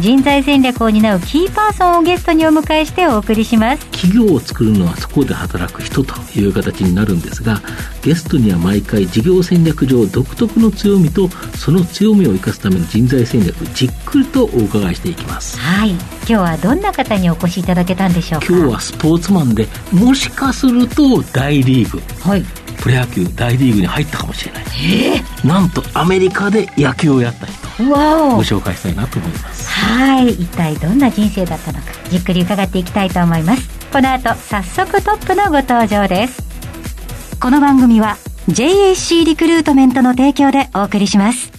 人材戦略を担うキーパーソンをゲストにお迎えしてお送りします。企業を作るのはそこで働く人という形になるんですがゲストには毎回事業戦略上独特の強みとその強みを生かすための人材戦略じっくりとお伺いしていきます。はい。今日はどんな方にお越しいただけたんでしょうか？今日はスポーツマンでもしかすると大リーグ。はい。プロ野球大リーグに入ったかもしれない。えなんとアメリカで野球をやった人。ー、わお。ご紹介したいなと思います。はい。一体どんな人生だったのかじっくり伺っていきたいと思います。この後早速トップのご登場ですこの番組は JAC リクルートメントの提供でお送りします。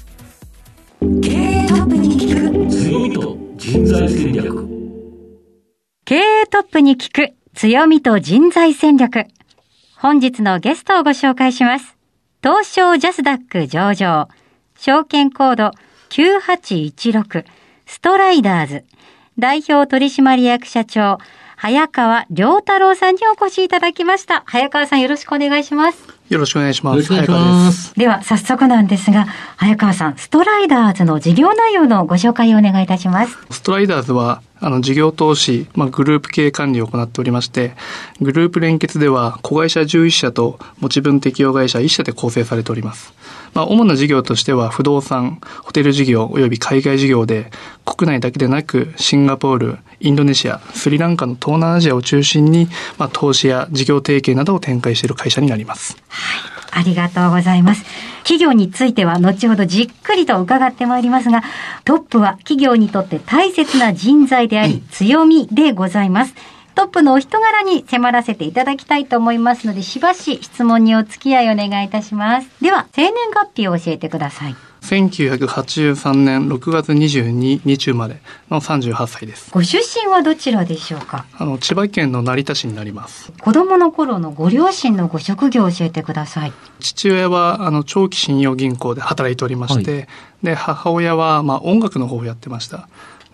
経営トップに聞く強みと人材戦略。経営トップに聞く強みと人材戦略。本日のゲストをご紹介します。東証ジャスダック上場。証券コード9816ストライダーズ。代表取締役社長早川良太郎さんにお越しいただきました。早川さんよろしくお願いします。よろしくお願いします。よろしくお願いし早川まですす。では早速なんですが早川さんストライダーズの事業内容のご紹介をお願いいたします。ストライダーズは、あの、事業投資、まあ、グループ経営管理を行っておりまして、グループ連結では、子会社11社と持ち分適用会社1社で構成されております。まあ、主な事業としては、不動産、ホテル事業及び海外事業で、国内だけでなく、シンガポール、インドネシア、スリランカの東南アジアを中心に、まあ、投資や事業提携などを展開している会社になります。ありがとうございます。企業については後ほどじっくりと伺ってまいりますが、トップは企業にとって大切な人材であり、強みでございます。トップのお人柄に迫らせていただきたいと思いますので、しばし質問にお付き合いお願いいたします。では、生年月日を教えてください。1983年6月22日生まれの38歳です。ご出身はどちらでしょうか？あの、千葉県の成田市になります。子供の頃のご両親のご職業を教えてください。父親は、あの、長期信用銀行で働いておりまして、で、母親は、まあ、音楽の方をやってました。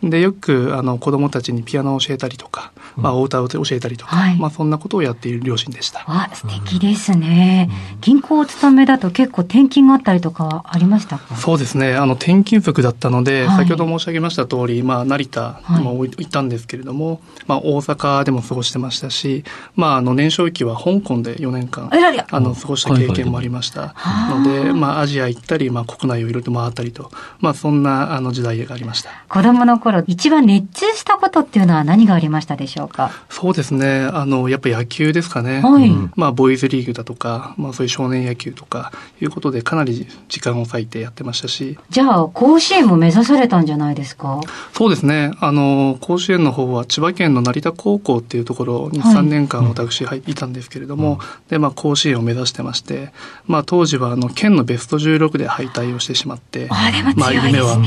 で、よく、あの、子供たちにピアノを教えたりとか、まあ、お歌を教えたりとか、はいまあ、そんなことをやっている両親でした。あ、素敵ですね。銀行お勤めだと結構転勤があったりとかはありましたか？そうですね。あの、転勤族だったので、はい先ほど申し上げました通り、まあ、成田はいも行ったんですけれども、まあ、大阪でも過ごしてましたし、まあ、あの、年少期は香港で4年間、あの、過ごした経験もありました。ので、まあ、アジア行ったり、まあ、国内をいろいろと回ったりと、まあ、そんな、あの、時代がありました。子供の頃一番熱中したことっていうのは何がありましたでしょうか？そうですね。あの、やっぱ野球ですかね。はいまあ、ボーイズリーグだとか、まあ、そういう少年野球とか、いうことで、かなり時間を割いてやってましたし、じゃあ甲子園も目指されたんじゃないですか？そうですね。あの、甲子園の方は千葉県の成田高校っていうところにはい3年間私入いたんですけれども、で、まあ、甲子園を目指してまして、まあ、当時はあの、県のベスト16で敗退をしてしまって、あでもまあ、夢は、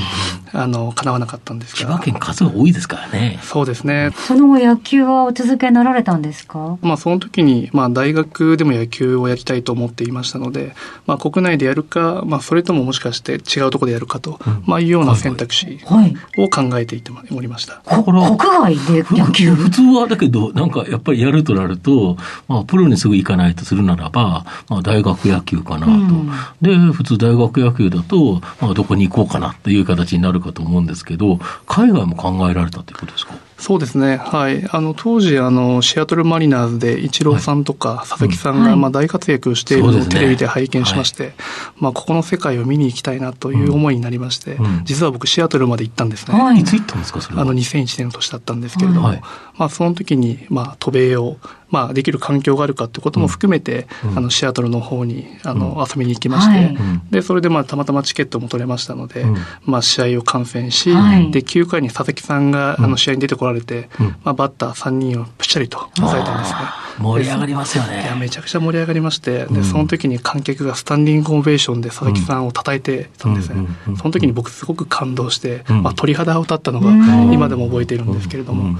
あの、叶わなかったんですが。千葉県数が多いですからねそうですね。その後野球はお続けになられたんですか？まあ、その時に、まあ、大学でも野球をやりたいと思っていましたので、まあ、国内でやるか、まあ、それとももしかして違うところでやるかと、まあ、いうような選択肢はいを考えていておりました。だから国外で野球普通はだけど、なんかやっぱりやるとなると、まあ、プロにすぐ行かないとするならば、まあ、大学野球かなと。うんで、普通大学野球だと、まあ、どこに行こうかなという形になるかと思うんですけど、海外も考えられたということですか？そうですね。はい。あの、当時、あの、シアトルマリナーズで、イチローさんとか、佐々木さんが、はいまあ、大活躍しているのをテレビで拝見しまして、まあ、ここの世界を見に行きたいなという思いになりまして、うん。実は僕、シアトルまで行ったんですね。はい。いつ行ったんですか、それは？あの、2001年の年だったんですけれども、はい。まあ、その時に、まあ、渡米を、まあ、できる環境があるかってことも含めて、あの、シアトルの方に、あの、遊びに行きまして、はい、で、それでまあ、たまたまチケットも取れましたので、まあ、試合を観戦し、はい、で、9回に佐々木さんが、あの、試合に出てこられて、まあ、バッター3人をぴしゃりと抑えたんですね。盛り上がりますよね。いや、めちゃくちゃ盛り上がりまして、で、その時に観客がスタンディングオベーションで佐々木さんを叩いてたんですね。その時に僕すごく感動して、まあ、鳥肌を立ったのが今でも覚えているんですけれども、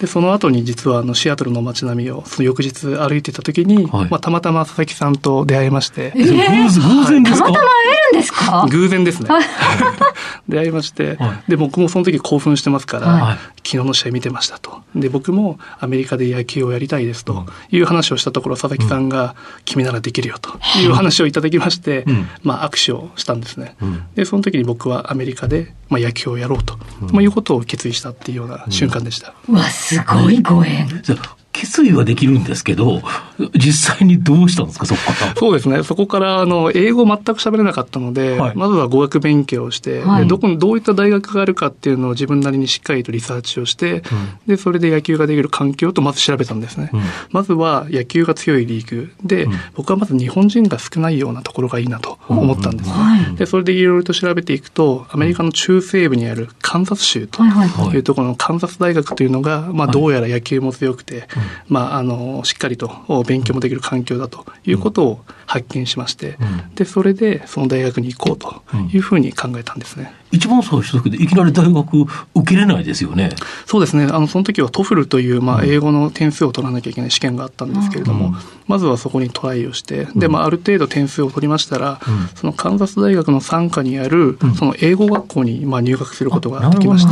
で、その後に実はあのシアトルの街並みをその翌日歩いてた時に、はい、まあたまたま佐々木さんと出会いまして。えー、偶然ですか、たまたま会えるんですか？偶然ですね。出会いまして、はい、で、僕もその時興奮してますから、はい、昨日の試合見てましたと。で、僕もアメリカで野球をやりたいですという話をしたところ、佐々木さんが、君ならできるよという話をいただきまして、うん、まあ握手をしたんですね。うん、で、その時に僕はアメリカで、まあ、野球をやろうと、まあ、いうことを決意したっていうような瞬間でした。うわ、すごいご縁。決意はできるんですけど、実際にどうしたんですか、そこから？そうですね。そこから、あの、英語全く喋れなかったので、はい、まずは語学勉強をして、はい、どこに、どういった大学があるかっていうのを自分なりにしっかりとリサーチをして、うん、で、それで野球ができる環境とまず調べたんですね。うん、まずは野球が強いリーグ。で、うん、僕はまず日本人が少ないようなところがいいなと思ったんですね。で、それでいろいろと調べていくと、アメリカの中西部にあるカンザス州というところのカンザス大学というのが、まあ、どうやら野球も強くて、まあ、あの、しっかりと勉強もできる環境だということを発見しまして、で、それでその大学に行こうというふうに考えたんですね。一番最初でいきなり大学受けれないですよね。そうですね。あの、その時は TOEFL という、まあ、英語の点数を取らなきゃいけない試験があったんですけれども、うん、まずはそこにトライをして、で、まあ、ある程度点数を取りましたら、うん、そのカンザス大学の傘下にある、その英語学校に、まあ、入学することができまして、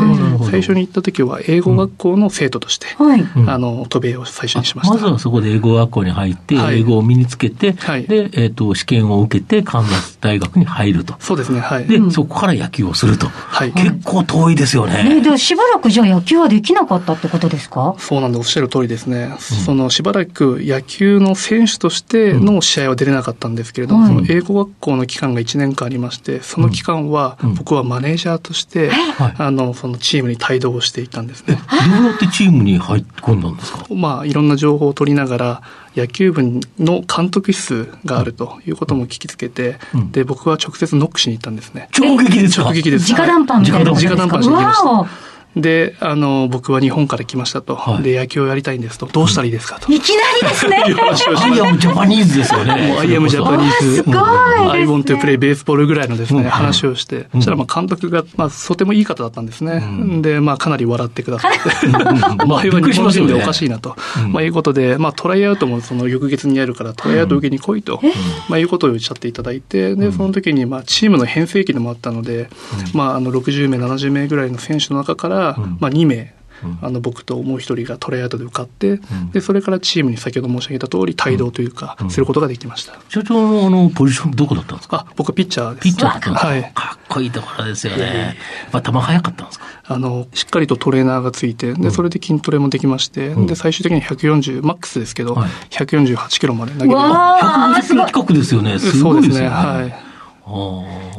最初に行った時は英語学校の生徒として、うん、あの、渡米を最初にしました。まずはそこで英語学校に入って、英語を身につけて、はい、で、えっ、ー、と、試験を受けて、カンザス大学に入ると。そうですね、はい。で、そこから野球をすると。はい。結構遠いですよね。ねでしばらくじゃあ野球はできなかったってことですか？そうなんでおっしゃる通りですね。うん、そのしばらく野球の選手としての試合は出れなかったんですけれども、うん、その英語学校の期間が1年間ありまして、その期間は僕はマネージャーとして、うん、あの、そのチームに帯同していたんですね。どうやってチームに入って込んだんですか？まあ、いろんな情報を取りながら、野球部の監督室があるということも聞きつけて、うん、で、僕は直接ノックしに行ったんですね。直撃です直撃です。直談判みたいな。直談判しに行きました。で、あの、僕は日本から来ましたと。はい、で、野球をやりたいんですと。どうしたらいいですかと。いきなりですね。 I am Japanese ですよね。 I am Japanese。すごい、ね。I want to play baseball ぐらいのですね、話をして、そしたらまあ監督が、まあ、とてもいい方だったんですね。で、まあ、かなり笑ってくださって。まあ、日本人でおかしいなと。まあ、いうことで、まあ、トライアウトもその翌月にやるから、トライアウト受けに来いと、まあ、いうことをおっしゃっていただいて、で、その時に、まあ、チームの編成期でもあったので、まあ、あの、60名、70名ぐらいの選手の中から、まあ、2名、あの僕ともう一人がトライアウトで受かって、でそれからチームに先ほど申し上げた通り帯同というか、することができました。社長のあのポジションどこだったんですか？あ僕はピッチャーです。ピッチャーだったんですか、はい、かっこいいところですよね、まあ、球速かったんですか？あのしっかりとトレーナーがついてでそれで筋トレもできまして、で最終的に140マックスですけど、はい、148キロまで投げる150キロ近くですよね。すごいですね。はい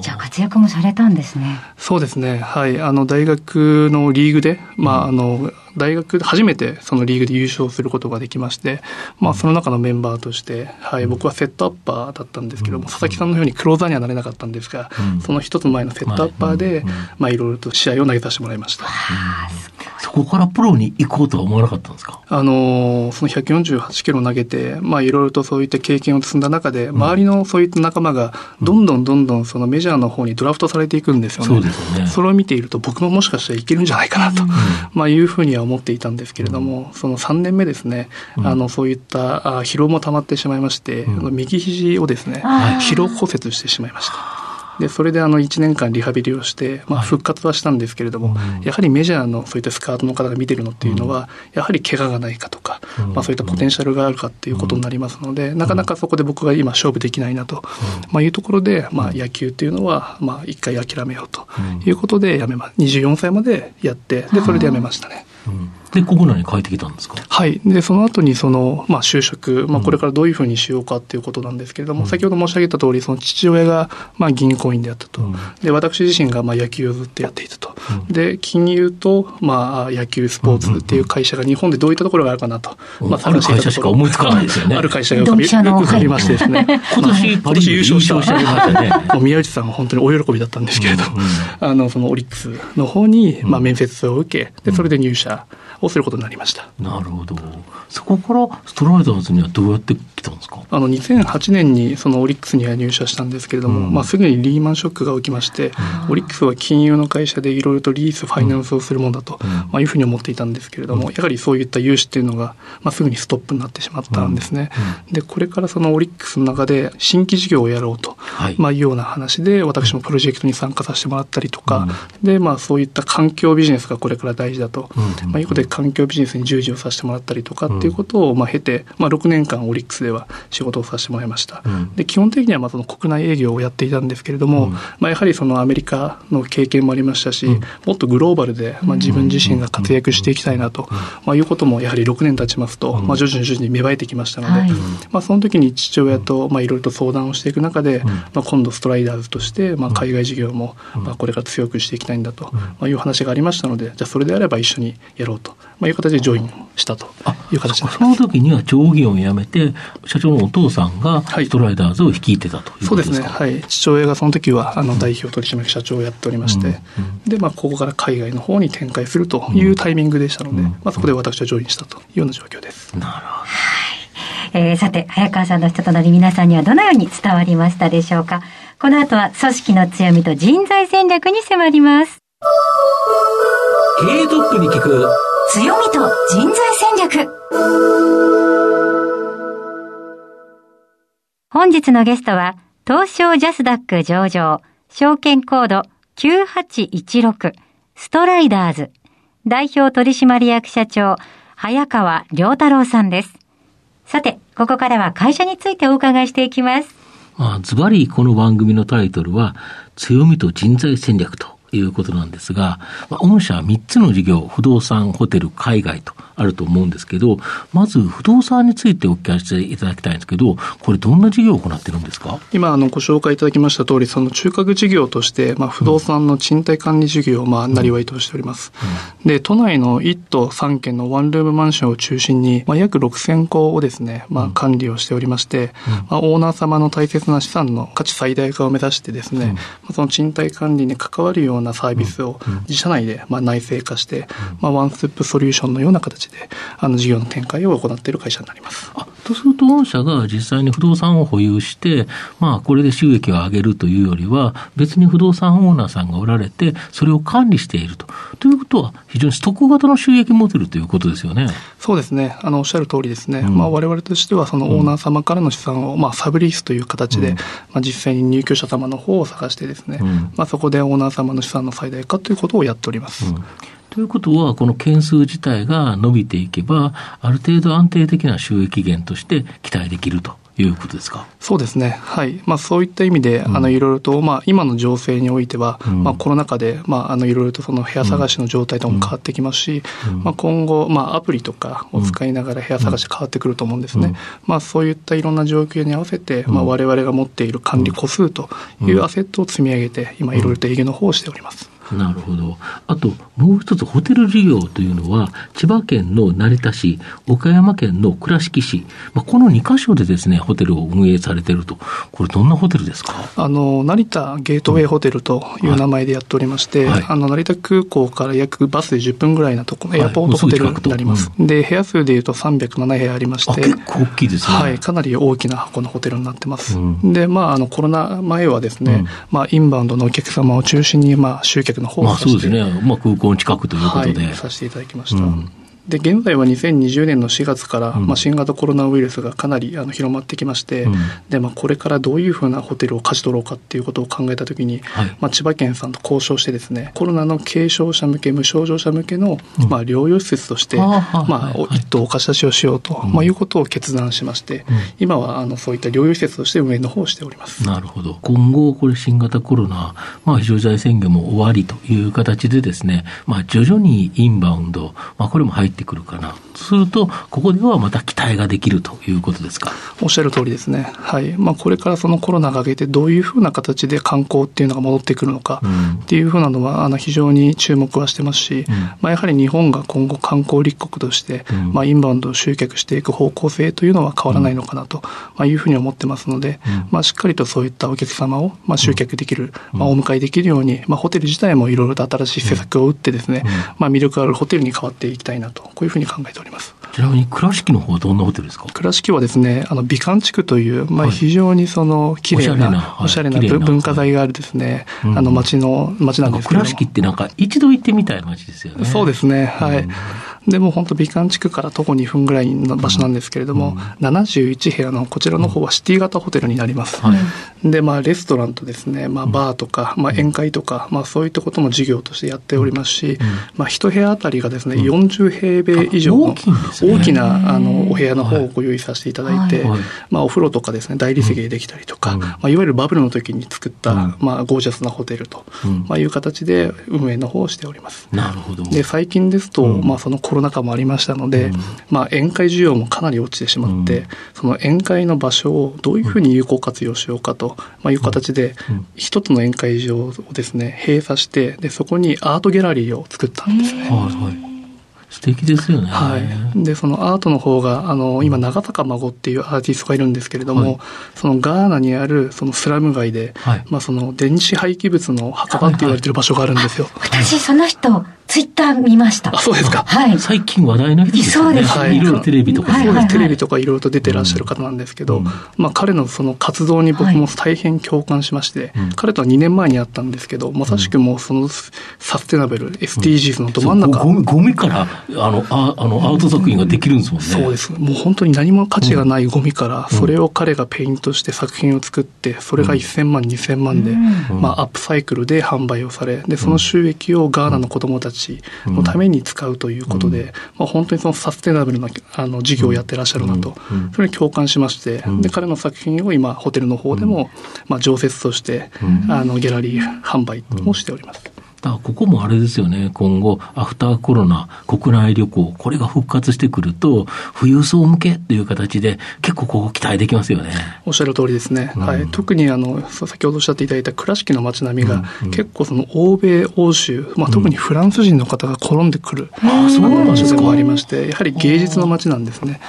じゃあ活躍もされたんですね。そうですね。はい。あの、大学のリーグで、まあ、あの、大学で初めてそのリーグで優勝することができまして、まあ、その中のメンバーとして、はい、僕はセットアッパーだったんですけども、佐々木さんのようにクローザーにはなれなかったんですが、その一つ前のセットアッパーで、まあ、いろいろと試合を投げさせてもらいました。そこからプロに行こうとは思わなかったんですか？あの、その148キロ投げて、まあ、いろいろとそういった経験を積んだ中で、周りのそういった仲間が、どんどんどんどんそのメジャーの方にドラフトされていくんですよね。そうですね。それを見ていると、僕ももしかしたらいけるんじゃないかなと、まあ、いうふうには思っていたんですけれども、その3年目ですね、あの、そういった疲労も溜まってしまいまして、右肘をですね、疲労骨折してしまいました。でそれであの1年間リハビリをして、まあ、復活はしたんですけれども、はい、やはりメジャーのそういったスカートの方が見てるのっていうのは、やはり怪我がないかとか、まあ、そういったポテンシャルがあるかっていうことになりますので、なかなかそこで僕が今勝負できないなと、まあ、いうところで、まあ、野球っていうのは、まあ、一回諦めようということでやめま、24歳までやって、で、それでやめましたね。うんで、国内に帰ってきたんですか？はい。で、その後にその、まあ、就職、まあ、これからどういうふうにしようかっていうことなんですけれども、うん、先ほど申し上げた通り、その父親が、まあ、銀行員であったと。うん、で、私自身が、まあ、野球をずっとやっていたと。うん、で、金融と、まあ、野球、スポーツっていう会社が日本でどういったところがあるかなと。まあ。ある会社しか思いつかないですよね。ある会社が浮かびましてですね。今年、パリ優勝したね。宮内さんは本当にお喜びだったんですけれど、あの、そのオリックスの方に、まあ、面接を受け、で、それで入社。をすることになりました。なるほど。そこからストライダーズにはどうやって来たんですか？あの2008年にそのオリックスには入社したんですけれども、うん、まあ、すぐにリーマンショックが起きまして、うん、オリックスは金融の会社でいろいろとリース、ファイナンスをするものだと、うん、まあ、いうふうに思っていたんですけれども、やはりそういった融資っていうのが、まあ、すぐにストップになってしまったんですね。で、これからそのオリックスの中で新規事業をやろうと、はい、まあ、いうような話で、私もプロジェクトに参加させてもらったりとか、で、まあ、そういった環境ビジネスがこれから大事だと、まあ、いうことで環境ビジネスに従事をさせてもらったりとかっていうことを、まあ、経て、まあ、6年間オリックスでは仕事をさせてもらいました。うん、で基本的にはまあその国内営業をやっていたんですけれども、うん、まあ、やはりそのアメリカの経験もありましたし、うん、もっとグローバルで、まあ、自分自身が活躍していきたいなと、まあ、いうこともやはり6年経ちますと、まあ、徐々に徐々に芽生えてきましたので、はい、まあ、その時に父親とまあいろいろと相談をしていく中で、まあ、今度ストライダーズとしてまあ海外事業もまあこれから強くしていきたいんだと、まあ、いう話がありましたのでじゃあそれであれば一緒にやろうと、まあ、いう形でジョインしたという形その時には長義を辞めて社長のお父さんがストライダーズを率いてたというそうですね。はい。父親がその時は、あの、代表取締役社長をやっておりまして、うんうん、で、まあ、ここから海外の方に展開するというタイミングでしたので、まあ、そこで私はジョインしたというような状況です。なるほど。えー、さて、早川さんの人となり皆さんにはどのように伝わりましたでしょうか？この後は組織の強みと人材戦略に迫ります。経営トップに聞く強みと人材戦略。本日のゲストは、東証ジャスダック上場、証券コード9816、ストライダーズ、代表取締役社長、早川良太郎さんです。さて、ここからは会社についてお伺いしていきます。ズバリこの番組のタイトルは、強みと人材戦略ということなんですが、まあ、御社は3つの事業、不動産、ホテル、海外とあると思うんですけど、まず不動産についてお聞かせいただきたいんですけど、これどんな事業を行ってるんですか？今、あの、ご紹介いただきました通り、その中核事業として、まあ、不動産の賃貸管理事業を、まあ、なりわいとしております。うん、で、都内の1都3県のワンルームマンションを中心に、まあ、約6000戸をですね、まあ、管理をしておりまして、うん、まあ、オーナー様の大切な資産の価値最大化を目指してですね、うん、その賃貸管理に関わるようなサービスを自社内で、まあ、内製化して、まあ、ワンステップソリューションのような形で、あの、事業の展開を行っている会社になります。あとすると、御社が実際に不動産を保有して、まあ、これで収益を上げるというよりは、別に不動産オーナーさんがおられて、それを管理していると。ということは、非常にストック型の収益モデルということですよね。そうですね。あの、おっしゃる通りですね。うん、まあ、我々としては、そのオーナー様からの資産を、まあ、サブリースという形で、うん、まあ、実際に入居者様の方を探してですね、うん、まあ、そこでオーナー様の資産の最大化ということをやっております。ということは、この件数自体が伸びていけば、ある程度安定的な収益源として期待できると。いうことですか？そうですね。はい。まあそういった意味で、うん、あの、いろいろと、まあ今の情勢においては、うん、まあコロナ禍で、まああの、いろいろとその部屋探しの状態とも変わってきますし、うん、まあ今後、まあアプリとかを使いながら部屋探し変わってくると思うんですね。まあそういったいろんな状況に合わせて、まあ我々が持っている管理個数というアセットを積み上げて、今いろいろと営業の方をしております。なるほど。あと、もう一つ、ホテル事業というのは、千葉県の成田市、岡山県の倉敷市、まあ、この2か所でですね、ホテルを運営されていると。これ、どんなホテルですか？あの、成田ゲートウェイホテルという名前でやっておりまして、はい、あの、成田空港から約バスで10分ぐらいなところ、エアポートホテルになります。うん、で、部屋数でいうと307部屋ありまして、結構大きいですね。はい、かなり大きな箱のホテルになってます。うん、で、まあ、あの、コロナ前はですね、うん、まあ、インバウンドのお客様を中心に、まあ、集客の方をさせて、まあね、まあ、空港近くということで、はい、させていただきました。うんで現在は2020年の4月から、うん、まあ、新型コロナウイルスがかなりあの広まってきまして、うん、でまあ、これからどういうふうなホテルを勝ち取ろうかっていうことを考えたときに、はい、まあ、千葉県さんと交渉してですねコロナの軽症者向け無症状者向けの、うん、まあ、療養施設として、まあ、一棟お貸し出しをしようと、まあ、いうことを決断しまして、今はあのそういった療養施設として運営の方をしております。なるほど。今後これ新型コロナ、まあ、非常事態宣言も終わりという形でですね、まあ、徐々にインバウンド、まあ、これも入ってってくるかな。すると、ここではまた期待ができるということですか？おっしゃる通りですね。はい。まあ、これからそのコロナが明けて、どういうふうな形で観光っていうのが戻ってくるのか、っていうふうなのは、あの、非常に注目はしてますし、うん、まあ、やはり日本が今後観光立国として、うん、まあ、インバウンドを集客していく方向性というのは変わらないのかなと、まあ、いうふうに思ってますので、まあ、しっかりとそういったお客様を、まあ、集客できる、まあ、お迎えできるように、まあ、ホテル自体もいろいろと新しい施策を打ってですね、まあ、魅力あるホテルに変わっていきたいなと、こういうふうに考えております。ります。ちなみに倉敷の方はどんなホテルですか？倉敷はですね、あの美観地区という、まあ、非常にその綺麗な、おしゃれな文化財があるですね、あの町の、町なんですけど倉敷ってなんか一度行ってみたい街ですよね。そうですね、はい。でも本当美観地区から徒歩2分ぐらいの場所なんですけれども、うん、71部屋のこちらの方はシティ型ホテルになります。はい、で、まあレストランとですね、まあバーとか、まあ宴会とか、まあそういったことも事業としてやっておりますし、まあ一部屋あたりがですね、40平米以上の大きなあのお部屋の方をご用意させていただいて、まあお風呂とかですね、大理石でできたりとか、まあいわゆるバブルの時に作った、まあゴージャスなホテルと、まあいう形で運営の方をしております。なるほど。で、最近ですと、まあそのコロナ禍もありましたので、まあ宴会需要もかなり落ちてしまって、その宴会の場所をどういうふうに有効活用しようかと、まあ、いう形で、一つの宴会場をですね、閉鎖して、で、そこにアートギャラリーを作ったんですね。はいはい素敵ですよね。はい。で、そのアートの方が、あの、今、長坂孫っていうアーティストがいるんですけれども、はい、そのガーナにある、そのスラム街で、はい、まあ、その電子廃棄物の墓場って言われてる場所があるんですよ。はいはい、私、その人、ツイッター見ました。あ、そうですか。はい。最近話題の人ですね。そうです、ね。いろいろテレビとか、そうです。テレビとかいろいろと出てらっしゃる方なんですけど、うん、まあ彼のその活動に僕も大変共感しまして、はい、彼とは2年前に会ったんですけど、まさしくもうそのサステナブル、SDGs のど真ん中。ゴミゴミから、あの、ああのアート作品ができるんですもんね。そうです。もう本当に何も価値がないゴミから、それを彼がペイントして作品を作って、それが1000万、2000万で、まあアップサイクルで販売をされ、で、その収益をガーナの子供たちのためめに使うということで、うん、まあ、本当にそのサステナブルなあの事業をやってらっしゃるなと、それに共感しまして、で彼の作品を今ホテルの方でも、まあ、常設として、あのギャラリー販売もしております。だからここもあれですよね、今後、アフターコロナ、国内旅行、これが復活してくると、富裕層向けっていう形で、結構ここ期待できますよね。おっしゃる通りですね。うん、はい。特にあの、先ほどおっしゃっていただいた倉敷の街並みが、結構その欧米、欧州、まあ、特にフランス人の方が転んでくる、うん、そう場所でもありまして、やはり芸術の街なんですね。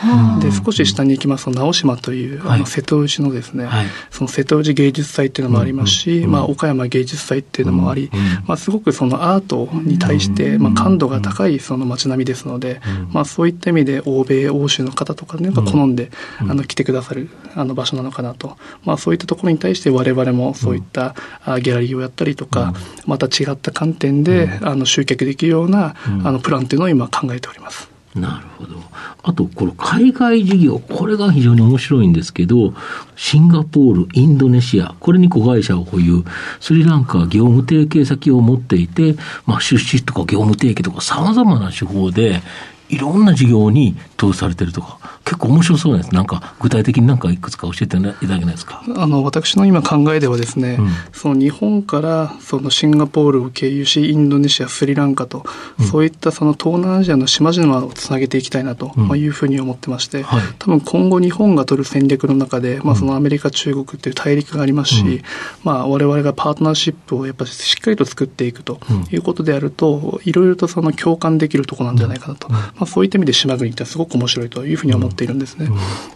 で、少し下に行きますと、直島という、あの、瀬戸内のですね、はい、その瀬戸内芸術祭っていうのもありますし、まあ、岡山芸術祭っていうのもあり、まあ、すごくそのアートに対して、まあ、感度が高いその街並みですので、まあ、そういった意味で欧米欧州の方とかねが好んで、あの来てくださるあの場所なのかなと、まあ、そういったところに対して我々もそういったギャラリーをやったりとか、また違った観点であの集客できるようなあのプランというのを今考えております。なるほど。あと、この海外事業、これが非常に面白いんですけど、シンガポール、インドネシア、これに子会社を保有、スリランカは業務提携先を持っていて、まあ、出資とか業務提携とか様々な手法で、いろんな事業に投資されてるとか、結構面白そうです。なんか、具体的になんかいくつか教えていただけないですか？あの、私の今考えではですね、うん、その日本からそのシンガポールを経由し、インドネシア、スリランカと、うん、そういったその東南アジアの島々をつなげていきたいなと、まあ、いうふうに思ってまして、はい、多分今後日本が取る戦略の中で、まあ、そのアメリカ、中国っていう大陸がありますし、まあ、我々がパートナーシップをやっぱりしっかりと作っていくということであると、いろいろとその共感できるところなんじゃないかなと、まあ、そういった意味で島国ってすごく面白いというふうに思っているんですね。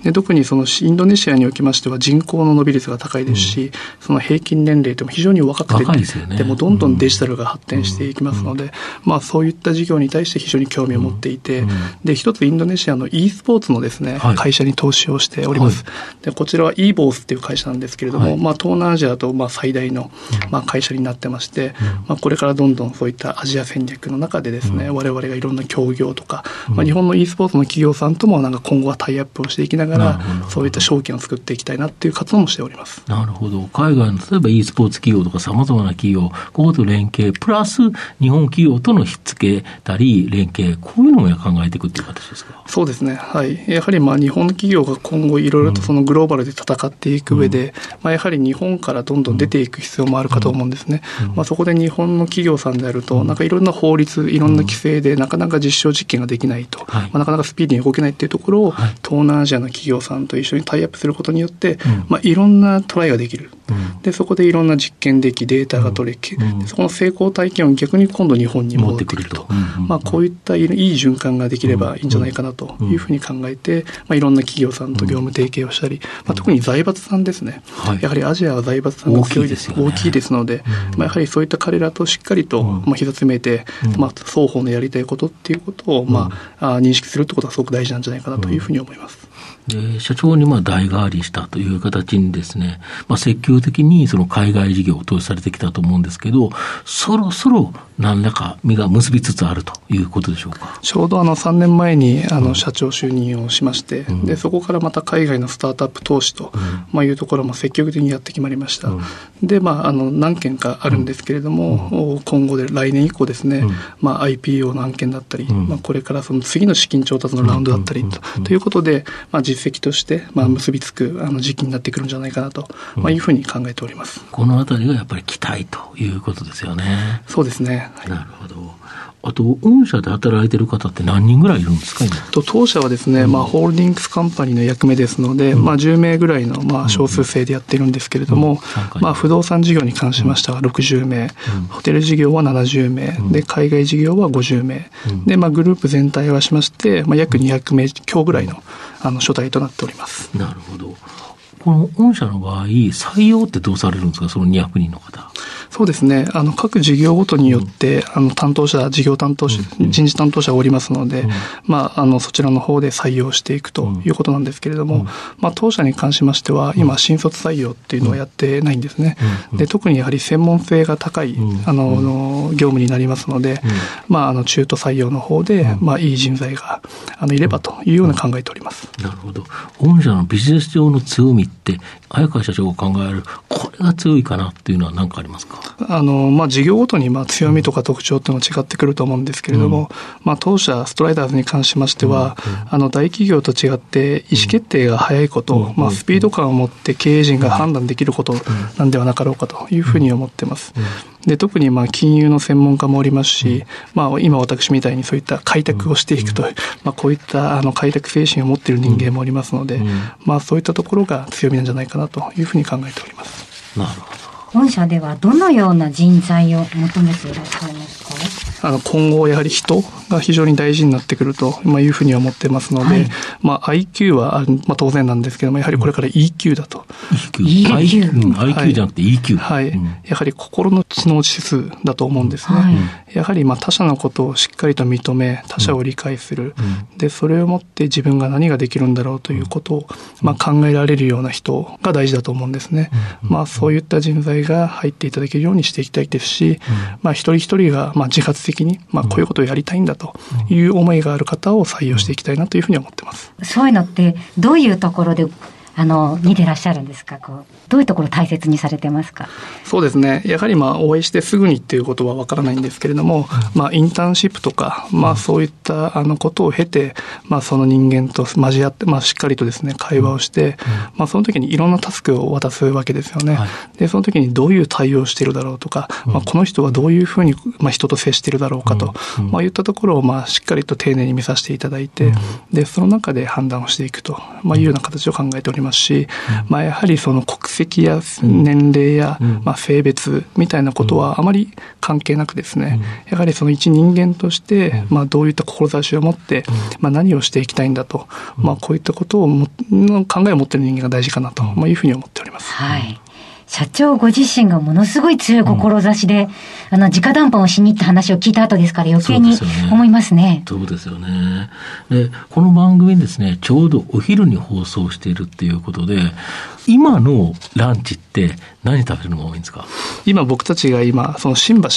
で特にそのインドネシアにおきましては人口の伸び率が高いですし、その平均年齢でも非常に若くて、ででもどんどんデジタルが発展していきますので、まあそういった事業に対して非常に興味を持っていて、で、一つインドネシアの e スポーツのですね、会社に投資をしております。で、こちらは e ボースっていう会社なんですけれども、まあ東南アジアとまあ最大のまあ会社になってまして、まあこれからどんどんそういったアジア戦略の中でですね、我々がいろんな協業とか、まあ日本の e スポーツの企業さんともなんか今後はまあ、タイアップをしていきながら、そういった証券を作っていきたいなっていう活動もしております。なるほど。海外の例えば e スポーツ企業とかさまざまな企業、ここと連携、プラス日本企業とのひっつけたり、連携、こういうのも考えていくっていう形ですか？そうですね。はい。やはりまあ日本の企業が今後いろいろとそのグローバルで戦っていく上で、うん、まあやはり日本からどんどん出ていく必要もあるかと思うんですね。うん、まあそこで日本の企業さんであると、なんかいろんな法律、いろんな規制でなかなか実証実験ができないと、まあなかなかスピーディーに動けないっていうところを、東南アジアの企業さんと一緒にタイアップすることによって、まあいろんなトライができる。で、そこでいろんな実験でき、データが取れ、そこの成功体験を逆に今度日本に持ってくると。まあこういったいい循環ができればいいんじゃないかなというふうに考えて、まあいろんな企業さんと業務提携をしたり、まあ特に財閥さんですね。やはりアジアは財閥さんが強いです、大きいですので、まあやはりそういった彼らとしっかりと、まあ膝詰めて、まあ双方のやりたいことっていうことを、まあ認識するってことがすごく大事なんじゃないかなというふうにいうふうに思います。で社長にまあ代替わりしたという形にですね、まあ、積極的にその海外事業を投資されてきたと思うんですけど、そろそろ何らか実が結びつつあるということでしょうか？ちょうどあの3年前にあの社長就任をしまして、うん、でそこからまた海外のスタートアップ投資と、まあ、いうところも積極的にやって決まりました。うん、で、まあ、あの何件かあるんですけれども、今後で来年以降ですね、まあ、IPO の案件だったり、まあ、これからその次の資金調達のラウンドだったりと,、ということで、まあ、実績として、まあ、結びつくあの時期になってくるんじゃないかなと、まあ、いうふうに考えております。このあたりがやっぱり期待ということですよね。そうですね。はい、なるほど。あと、御社で働いてる方って何人ぐらいいるんですか、今？と当社はですね、うん、まあ、ホールディングスカンパニーの役目ですので、うん、まあ、10名ぐらいの、まあ、少数制でやってるんですけれども、うん、まあ、不動産事業に関しましては60名、ホテル事業は70名、で、海外事業は50名、で、まあ、グループ全体はしまして、まあ、約200名強ぐらいの、あの、所帯となっております。なるほど。この御社の場合、採用ってどうされるんですか、その200人の方。そうですね。あの、各事業ごとによって、うん、あの、担当者、事業担当者、うん、人事担当者がおりますので、うん、まあ、あの、そちらの方で採用していくということなんですけれども、まあ、当社に関しましては、今、新卒採用っていうのはやってないんですね。で、特にやはり専門性が高い、あの、業務になりますので、まあ、あの、中途採用の方で、まあ、いい人材が、あの、いればというような考えております。なるほど。御社のビジネス上の強み早川社長が考える、これが強いかなっていうのは何かありますか？あの、まあ、事業ごとに、まあ、強みとか特徴っていうのは違ってくると思うんですけれども、うん、まあ、当社、ストライダーズに関しましては、うん、あの、大企業と違って、意思決定が早いこと、うん、まあ、スピード感を持って経営陣が判断できることなんではなかろうかというふうに思ってます。で特にまあ金融の専門家もおりますし、まあ、今私みたいにそういった開拓をしていくとまあ、こういったあの開拓精神を持っている人間もおりますので、まあ、そういったところが強みなんじゃないかなというふうに考えております。なるほど本社ではどのような人材を求めていらっしゃいますか？あの今後やはり人が非常に大事になってくると、まあ、いうふうに思ってますので、はい、まあ、IQ は、まあ、当然なんですけどもやはりこれから EQ だと。EQ? IQ, IQ じゃなくて EQ? はい、はい。うん、やはり心の知能指数だと思うんですね。はい、やはりまあ他者のことをしっかりと認め他者を理解する、うん、でそれをもって自分が何ができるんだろうということを、まあ、考えられるような人が大事だと思うんですね。まあ、そういった人材が入っていただけるようにしていきたいですし、まあ、一人一人がまあ自発的に、まあ、こういうことをやりたいんだという思いがある方を採用していきたいなというふうに思ってます。そういうのってどういうところであの、見てらっしゃるんですか？こう、どういうところ大切にされてますか？そうですね。やはりまあ、お会いしてすぐにっていうことはわからないんですけれども、まあ、インターンシップとか、まあ、そういったあのことを経て、まあ、その人間と交わって、まあ、しっかりとですね、会話をして、まあ、その時にいろんなタスクを渡すわけですよね。で、その時にどういう対応をしているだろうとか、まあ、この人はどういうふうに、まあ、人と接しているだろうかと、まあ、いったところを、まあ、しっかりと丁寧に見させていただいて、で、その中で判断をしていくと、まあ、いうような形を考えておりますし、まあ、やはりその国籍や年齢や、まあ、性別みたいなことはあまり関係なくですね、やはりその一人間として、まあ、どういった志を持って、まあ、何をしていきたいんだと、まあ、こういったことをもの考えを持っている人間が大事かなと、まあ、いうふうに思っております。はい社長ご自身がものすごい強い志で、うん、あの、直談判をしに行った話を聞いた後ですから余計に思いますね。そうですよね。で、この番組ですね、ちょうどお昼に放送しているっていうことで、今のランチって何食べるのが多いんですか？今僕たちが今、その新橋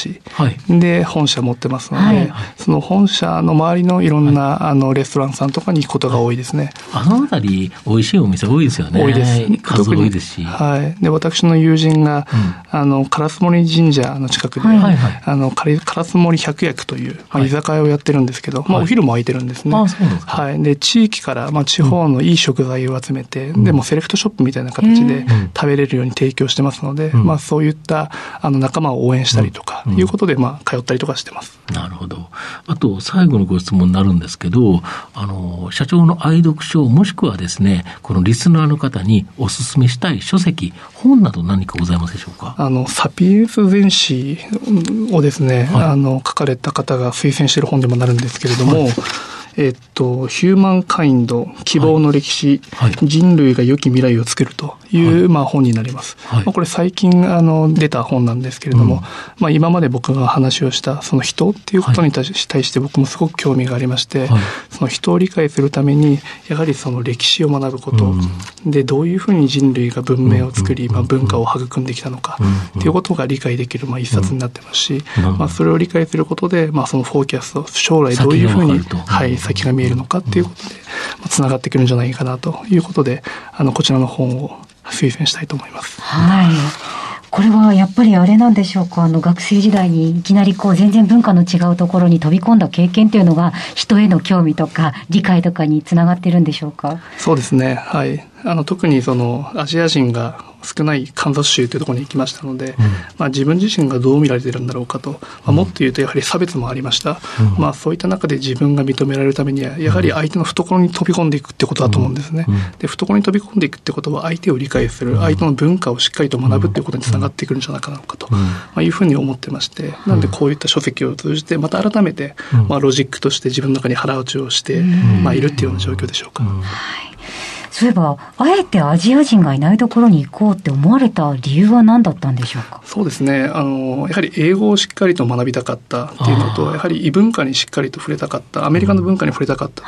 で本社持ってますので、はい、その本社の周りのいろんな、はい、あのレストランさんとかに行くことが多いですね。あのあたり、美味しいお店多いですよね。多いです。数多いですし。はい。で、私の友人が、うん、あの、烏森神社の近くで、はいはいはい、あの、烏森百薬という、まあ、居酒屋をやってるんですけど、まあ、お昼も空いてるんですね。あ、そうですか。はい。で、地域から、まあ、地方のいい食材を集めて、うん、でもセレクトショップみたいな形で食べれるように提供してますので、うん、まあそういったあの仲間を応援したりとか、いうことで、まあ通ったりとかしてます。なるほど。あと、最後のご質問になるんですけど、あの、社長の愛読書、もしくはですね、このリスナーの方にお勧めしたい書籍、本など何かございますでしょうか？あの、サピエンス全史をですね、はい、あの、書かれた方が推薦している本でもなるんですけれども、はいえっと、ヒューマンカインド、希望の歴史、はい。はい、人類が良き未来を作るという、はい、まあ、本になります。まあ、これ最近あの出た本なんですけれども、うん、まあ、今まで僕が話をしたその人っていうことに対して僕もすごく興味がありまして、その人を理解するためにやはりその歴史を学ぶこと、うん、でどういうふうに人類が文明を作り、まあ、文化を育んできたのかっていうことが理解できるまあ一冊になってますし、まあ、それを理解することで、まあ、そのフォーキャスト将来どういうふうに、はい、先が見えるのかっていうことで、まあ、つながってくるんじゃないかなということで、あの、こちらの本を推薦したいと思います。はい。これはやっぱりあれなんでしょうか？あの学生時代にいきなりこう全然文化の違うところに飛び込んだ経験というのが人への興味とか理解とかにつながってるんでしょうか？そうですねはいあの特にそのアジア人が少ないカンザス州というところに行きましたので、うん、まあ、自分自身がどう見られているんだろうかと、まあ、もっと言うとやはり差別もありました、うん、まあ、そういった中で自分が認められるためにはやはり相手の懐に飛び込んでいくってことだと思うんですね、うん、で懐に飛び込んでいくってことは相手を理解する相手の文化をしっかりと学ぶっていうことにつながっていくんじゃないかなと、まあ、いうふうに思ってましてなんでこういった書籍を通じてまた改めて、まあ、ロジックとして自分の中に腹落ちをして、まあ、いるっていうような状況でしょうか。はいそういえば、あえてアジア人がいないところに行こうって思われた理由は何だったんでしょうか？そうですね。あの、やはり英語をしっかりと学びたかったっていうのと、やはり異文化にしっかりと触れたかった、アメリカの文化に触れたかった。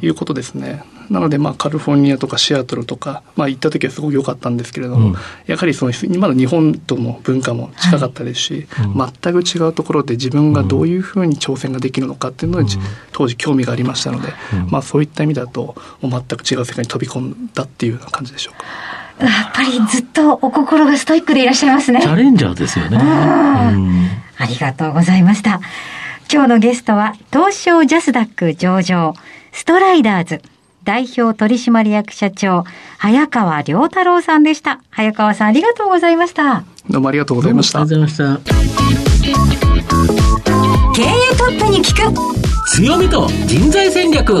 とい。うことですね。なので、まあ、カリフォルニアとかシアトルとか、まあ、行った時はすごく良かったんですけれども、うん、やはりその、今の日本との文化も近かったですし、はい、全く違うところで自分がどういうふうに挑戦ができるのかっていうのに、うん、当時興味がありましたので、うん、まあ、そういった意味だと、全く違う世界に飛び込んだっていうような感じでしょうか。やっぱりずっとお心がストイックでいらっしゃいますね。チャレンジャーですよね。ありがとうございました。今日のゲストは、東証ジャスダック上場、ストライダーズ。代表取締役社長、早川良太郎さんでした。早川さんありがとうございました。どうもありがとうございました。ありがとうございました。経営トップに聞く強みと人材戦略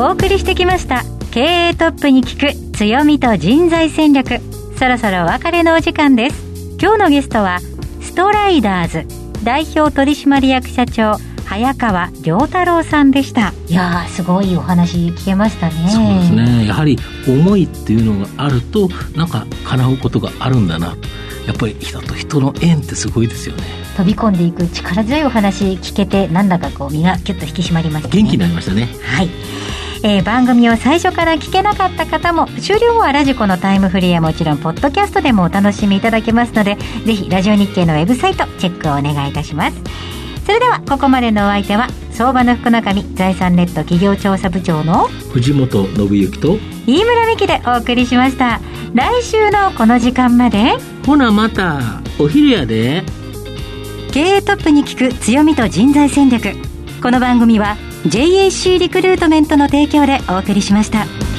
お送りしてきました。経営トップに聞く強みと人材戦略。そろそろお別れのお時間です。今日のゲストは、ストライダーズ代表取締役社長、早川良太郎さんでした。いやすごいお話聞けましたね。そうですね。やはり思いっていうのがあるとなんか叶うことがあるんだなやっぱり人と人の縁ってすごいですよね。飛び込んでいく力強いお話聞けてなんだかこう身がキュッと引き締まりました、ね、元気になりましたね。はいえー、番組を最初から聞けなかった方も終了後はラジコのタイムフリーやもちろんポッドキャストでもお楽しみいただけますのでぜひラジオ日経のウェブサイトチェックをお願いいたします。それではここまでのお相手は相場の福中身財産ネット企業調査部長の藤本信之と飯村美希でお送りしました。来週のこの時間までほなまたお昼やで。経営トップに聞く強みと人材戦略。この番組は JAC リクルートメントの提供でお送りしました。